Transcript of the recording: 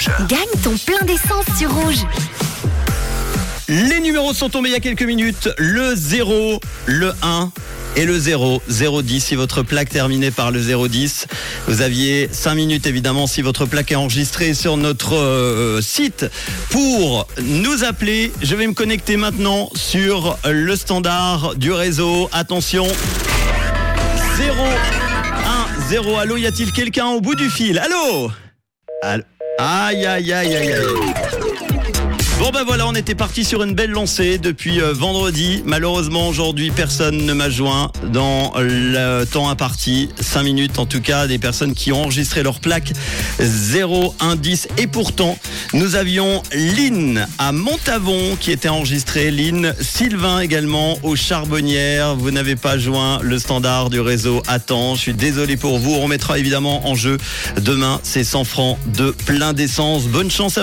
Rouge. Gagne ton plein d'essence sur Rouge. Les numéros sont tombés il y a quelques minutes. Le 0, le 1 et le 0. 010 si votre plaque terminée par le 010. Vous aviez 5 minutes évidemment si votre plaque est enregistrée sur notre euh, site pour nous appeler. Je vais me connecter maintenant sur le standard du réseau. Attention. 0, 1, 0. Allô, y a-t-il quelqu'un au bout du fil? Allô? Allô? Aïe, aïe, aïe, aïe, aïe. Bon ben voilà, on était parti sur une belle lancée depuis euh, vendredi. Malheureusement aujourd'hui personne ne m'a joint dans le temps imparti. 5 minutes en tout cas, des personnes qui ont enregistré leur plaque 0, 1, 10. Et pourtant, nous avions Lynn à Montavon qui était enregistrée. Lynn, Sylvain également aux Charbonnières. Vous n'avez pas joint le standard du réseau Attends. Je suis désolé pour vous. On remettra évidemment en jeu demain ces 100 francs de plein d'essence. Bonne chance à